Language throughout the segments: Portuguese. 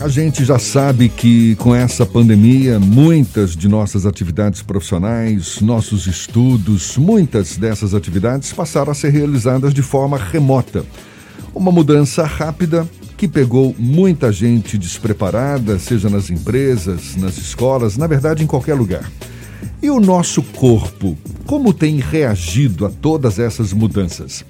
A gente já sabe que com essa pandemia, muitas de nossas atividades profissionais, nossos estudos, muitas dessas atividades passaram a ser realizadas de forma remota. Uma mudança rápida que pegou muita gente despreparada, seja nas empresas, nas escolas, na verdade em qualquer lugar. E o nosso corpo, como tem reagido a todas essas mudanças?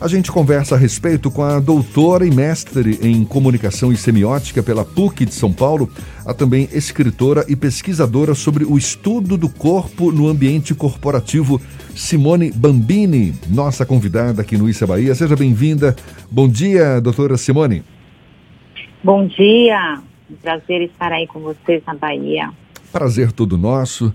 A gente conversa a respeito com a doutora e mestre em comunicação e semiótica pela PUC de São Paulo, a também escritora e pesquisadora sobre o estudo do corpo no ambiente corporativo, Simone Bambini, nossa convidada aqui no Issa Bahia. Seja bem-vinda. Bom dia, doutora Simone. Bom dia. Prazer estar aí com vocês na Bahia. Prazer todo nosso.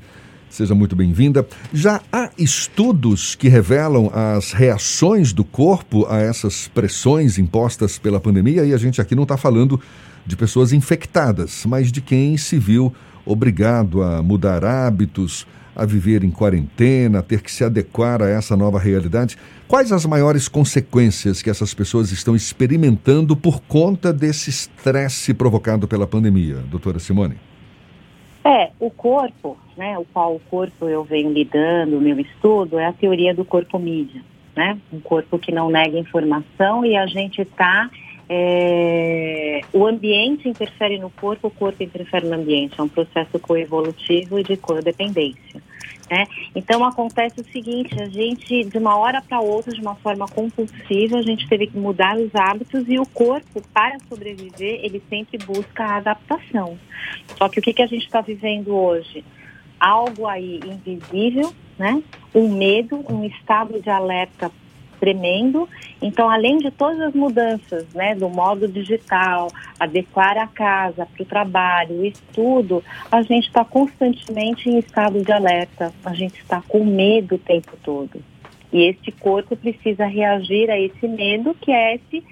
Seja muito bem-vinda. Já há estudos que revelam as reações do corpo a essas pressões impostas pela pandemia, e a gente aqui não está falando de pessoas infectadas, mas de quem se viu obrigado a mudar hábitos, a viver em quarentena, a ter que se adequar a essa nova realidade. Quais as maiores consequências que essas pessoas estão experimentando por conta desse estresse provocado pela pandemia, doutora Simone? É, o corpo, né, o qual o corpo eu venho lidando, o meu estudo, é a teoria do corpo mídia, né? Um corpo que não nega informação e a gente está é, o ambiente interfere no corpo, o corpo interfere no ambiente. É um processo coevolutivo e de codependência. Né? Então acontece o seguinte, a gente de uma hora para outra, de uma forma compulsiva, a gente teve que mudar os hábitos e o corpo, para sobreviver, ele sempre busca a adaptação. Só que o que, que a gente está vivendo hoje? Algo aí invisível, né? Um medo, um estado de alerta tremendo. Então, além de todas as mudanças, né, do modo digital, adequar a casa para o trabalho, o estudo, a gente está constantemente em estado de alerta. A gente está com medo o tempo todo. E este corpo precisa reagir a esse medo, que é esse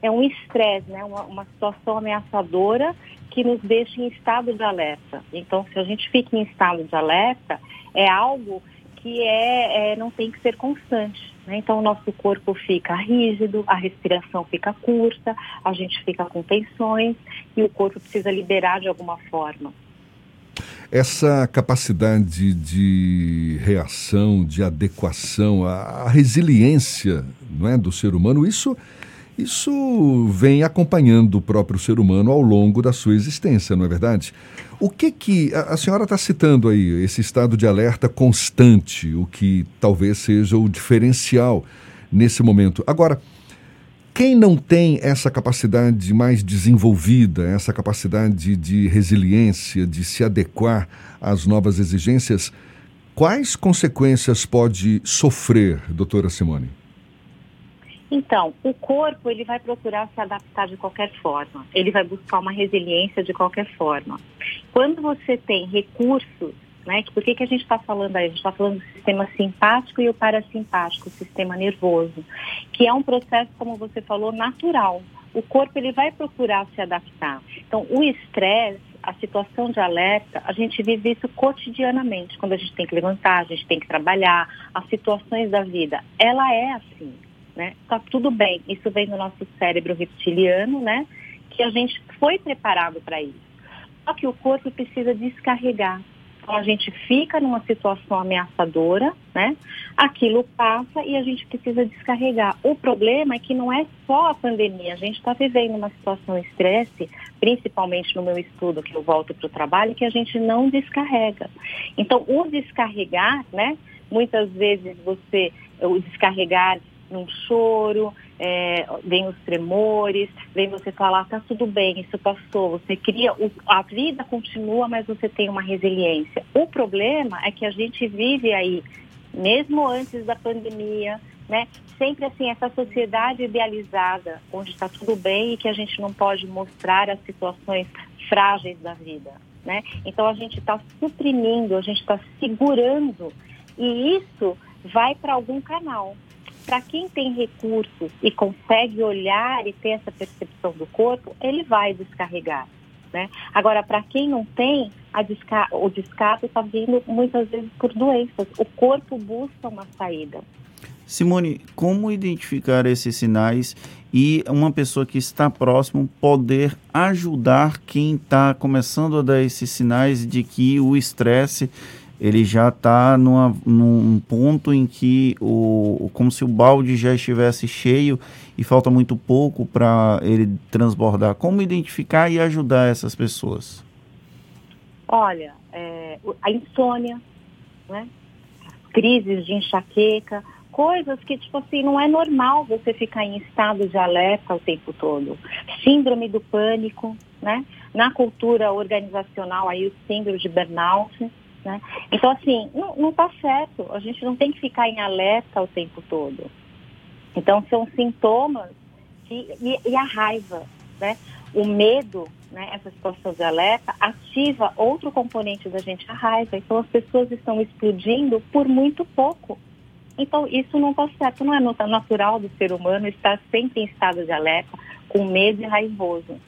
é um estresse, né, uma, uma situação ameaçadora que nos deixa em estado de alerta. Então, se a gente fica em estado de alerta, é algo que é, é não tem que ser constante. Né? Então, o nosso corpo fica rígido, a respiração fica curta, a gente fica com tensões e o corpo precisa liberar de alguma forma. Essa capacidade de reação, de adequação, a, a resiliência não é, do ser humano, isso isso vem acompanhando o próprio ser humano ao longo da sua existência, não é verdade? O que que a, a senhora está citando aí esse estado de alerta constante, o que talvez seja o diferencial nesse momento. Agora, quem não tem essa capacidade mais desenvolvida, essa capacidade de resiliência, de se adequar às novas exigências, quais consequências pode sofrer, doutora Simone? Então, o corpo ele vai procurar se adaptar de qualquer forma. Ele vai buscar uma resiliência de qualquer forma. Quando você tem recursos, né? Por que, que a gente está falando aí? A gente está falando do sistema simpático e o parasimpático, o sistema nervoso, que é um processo, como você falou, natural. O corpo ele vai procurar se adaptar. Então, o estresse a situação de alerta, a gente vive isso cotidianamente, quando a gente tem que levantar, a gente tem que trabalhar, as situações da vida, ela é assim né? Tá tudo bem, isso vem do nosso cérebro reptiliano, né? Que a gente foi preparado para isso. Só que o corpo precisa descarregar. Então a gente fica numa situação ameaçadora, né? Aquilo passa e a gente precisa descarregar. O problema é que não é só a pandemia. A gente está vivendo uma situação de estresse, principalmente no meu estudo que eu volto para o trabalho, que a gente não descarrega. Então o descarregar, né? Muitas vezes você o descarregar num choro, é, vem os tremores, vem você falar, tá tudo bem, isso passou, você cria, o, a vida continua, mas você tem uma resiliência. O problema é que a gente vive aí, mesmo antes da pandemia, né, sempre assim, essa sociedade idealizada, onde está tudo bem e que a gente não pode mostrar as situações frágeis da vida. Né? Então a gente está suprimindo, a gente está segurando e isso vai para algum canal para quem tem recursos e consegue olhar e ter essa percepção do corpo, ele vai descarregar. Né? Agora, para quem não tem, desca o descarga está vindo muitas vezes por doenças. O corpo busca uma saída. Simone, como identificar esses sinais e uma pessoa que está próximo poder ajudar quem está começando a dar esses sinais de que o estresse ele já está num ponto em que o como se o balde já estivesse cheio e falta muito pouco para ele transbordar. Como identificar e ajudar essas pessoas? Olha, é, a insônia, né? crises de enxaqueca, coisas que, tipo assim, não é normal você ficar em estado de alerta o tempo todo. Síndrome do pânico, né? Na cultura organizacional, aí o síndrome de burnout, né? Então, assim, não, não tá certo. A gente não tem que ficar em alerta o tempo todo. Então, são sintomas e, e a raiva, né? O medo, né, essa situação de alerta, ativa outro componente da gente, a raiva. Então, as pessoas estão explodindo por muito pouco. Então, isso não está certo. Não é natural do ser humano estar sempre em estado de alerta, com medo e raivoso.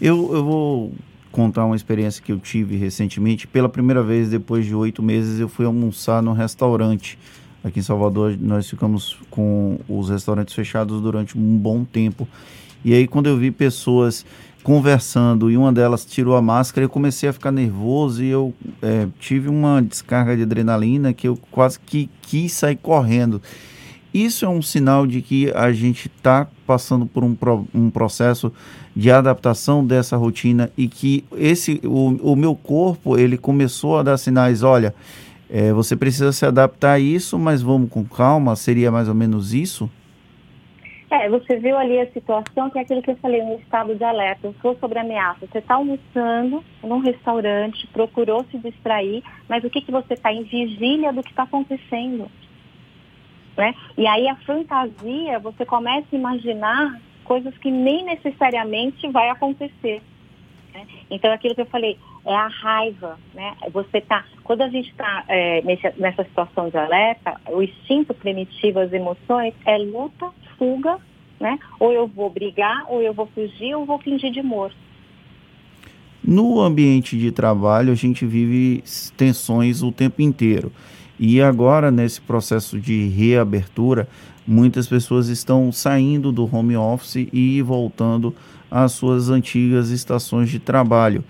Eu, eu vou contar uma experiência que eu tive recentemente. Pela primeira vez, depois de oito meses, eu fui almoçar no restaurante. Aqui em Salvador, nós ficamos com os restaurantes fechados durante um bom tempo. E aí, quando eu vi pessoas conversando e uma delas tirou a máscara, eu comecei a ficar nervoso e eu é, tive uma descarga de adrenalina que eu quase que quis sair correndo. Isso é um sinal de que a gente está passando por um, um processo de adaptação dessa rotina e que esse o, o meu corpo ele começou a dar sinais, olha, é, você precisa se adaptar a isso, mas vamos com calma. Seria mais ou menos isso? É, você viu ali a situação que é aquilo que eu falei, um estado de alerta. Eu sou sobre ameaça. Você está almoçando num restaurante, procurou se distrair, mas o que, que você está? Em vigília do que está acontecendo. Né? E aí a fantasia, você começa a imaginar coisas que nem necessariamente vai acontecer. Né? Então aquilo que eu falei é a raiva, né? Você tá, quando a gente está é, nessa situação de alerta, o instinto primitivo, as emoções é luta, fuga, né? Ou eu vou brigar, ou eu vou fugir, ou vou fingir de morto. No ambiente de trabalho, a gente vive tensões o tempo inteiro. E agora, nesse processo de reabertura, muitas pessoas estão saindo do home office e voltando às suas antigas estações de trabalho.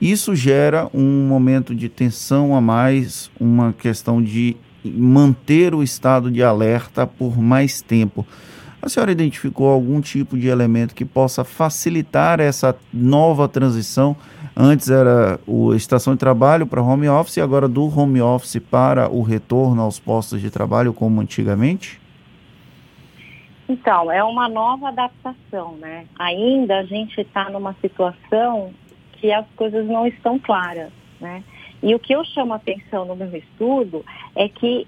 Isso gera um momento de tensão a mais, uma questão de manter o estado de alerta por mais tempo. A senhora identificou algum tipo de elemento que possa facilitar essa nova transição Antes era a estação de trabalho para home office e agora do home office para o retorno aos postos de trabalho como antigamente? Então, é uma nova adaptação, né? Ainda a gente está numa situação que as coisas não estão claras, né? E o que eu chamo a atenção no meu estudo é que,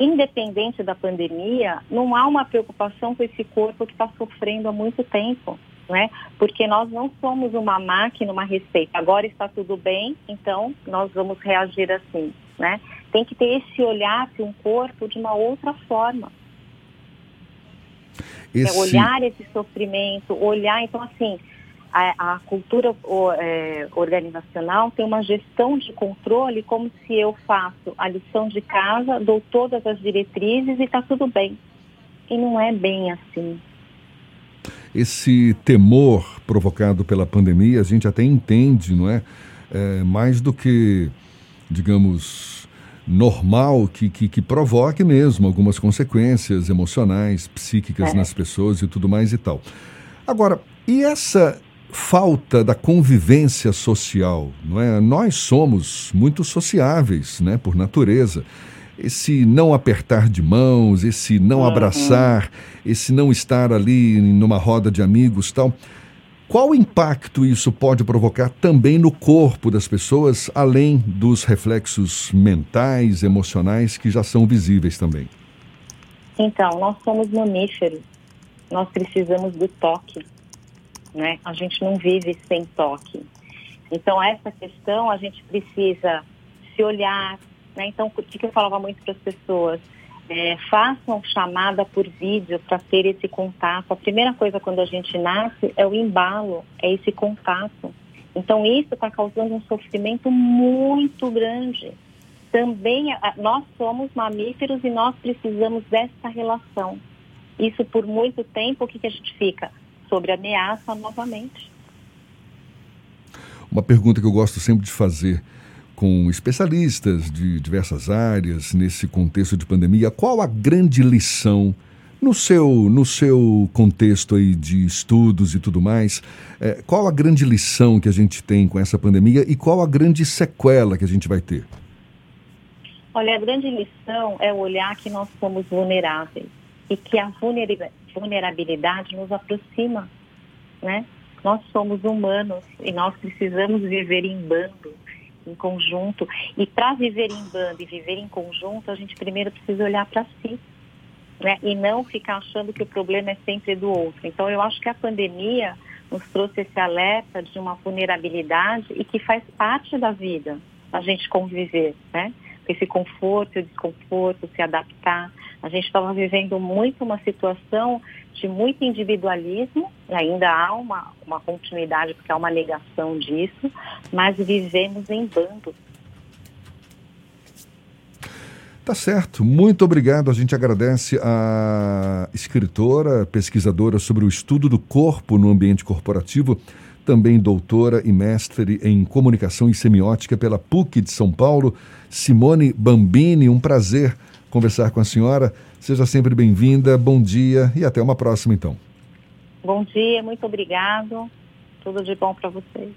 independente da pandemia, não há uma preocupação com esse corpo que está sofrendo há muito tempo né? Porque nós não somos uma máquina, uma receita. Agora está tudo bem, então nós vamos reagir assim, né? Tem que ter esse olhar para um corpo de uma outra forma. Esse... É olhar esse sofrimento, olhar, então assim, a, a cultura o, é, organizacional tem uma gestão de controle como se eu faço a lição de casa, dou todas as diretrizes e está tudo bem. E não é bem assim esse temor provocado pela pandemia, a gente até entende, não é? é mais do que, digamos, normal que, que, que, provoque mesmo algumas consequências emocionais, psíquicas é. nas pessoas e tudo mais e tal. Agora, e essa falta da convivência social, não é? Nós somos muito sociáveis, né, por natureza esse não apertar de mãos, esse não uhum. abraçar, esse não estar ali numa roda de amigos tal. Qual impacto isso pode provocar também no corpo das pessoas, além dos reflexos mentais, emocionais que já são visíveis também? Então, nós somos mamíferos. Nós precisamos do toque, né? A gente não vive sem toque. Então, essa questão a gente precisa se olhar, né? Então, o que eu falava muito para as pessoas? É, façam chamada por vídeo para ter esse contato. A primeira coisa quando a gente nasce é o embalo, é esse contato. Então, isso está causando um sofrimento muito grande. também nós somos mamíferos e nós precisamos dessa relação. Isso por muito tempo, o que, que a gente fica? Sobre ameaça novamente. Uma pergunta que eu gosto sempre de fazer com especialistas de diversas áreas nesse contexto de pandemia, qual a grande lição no seu, no seu contexto aí de estudos e tudo mais, é, qual a grande lição que a gente tem com essa pandemia e qual a grande sequela que a gente vai ter? Olha, a grande lição é olhar que nós somos vulneráveis e que a vulnerabilidade nos aproxima, né? Nós somos humanos e nós precisamos viver em bando, em conjunto. E para viver em bando e viver em conjunto, a gente primeiro precisa olhar para si, né? E não ficar achando que o problema é sempre do outro. Então, eu acho que a pandemia nos trouxe esse alerta de uma vulnerabilidade e que faz parte da vida, a gente conviver, né? Esse conforto e o desconforto, se adaptar. A gente estava vivendo muito uma situação de muito individualismo, ainda há uma, uma continuidade, porque há uma negação disso, mas vivemos em bando. Tá certo. Muito obrigado. A gente agradece a escritora, pesquisadora sobre o estudo do corpo no ambiente corporativo, também doutora e mestre em comunicação e semiótica pela PUC de São Paulo, Simone Bambini. Um prazer conversar com a senhora. Seja sempre bem-vinda. Bom dia e até uma próxima, então. Bom dia, muito obrigado. Tudo de bom para vocês.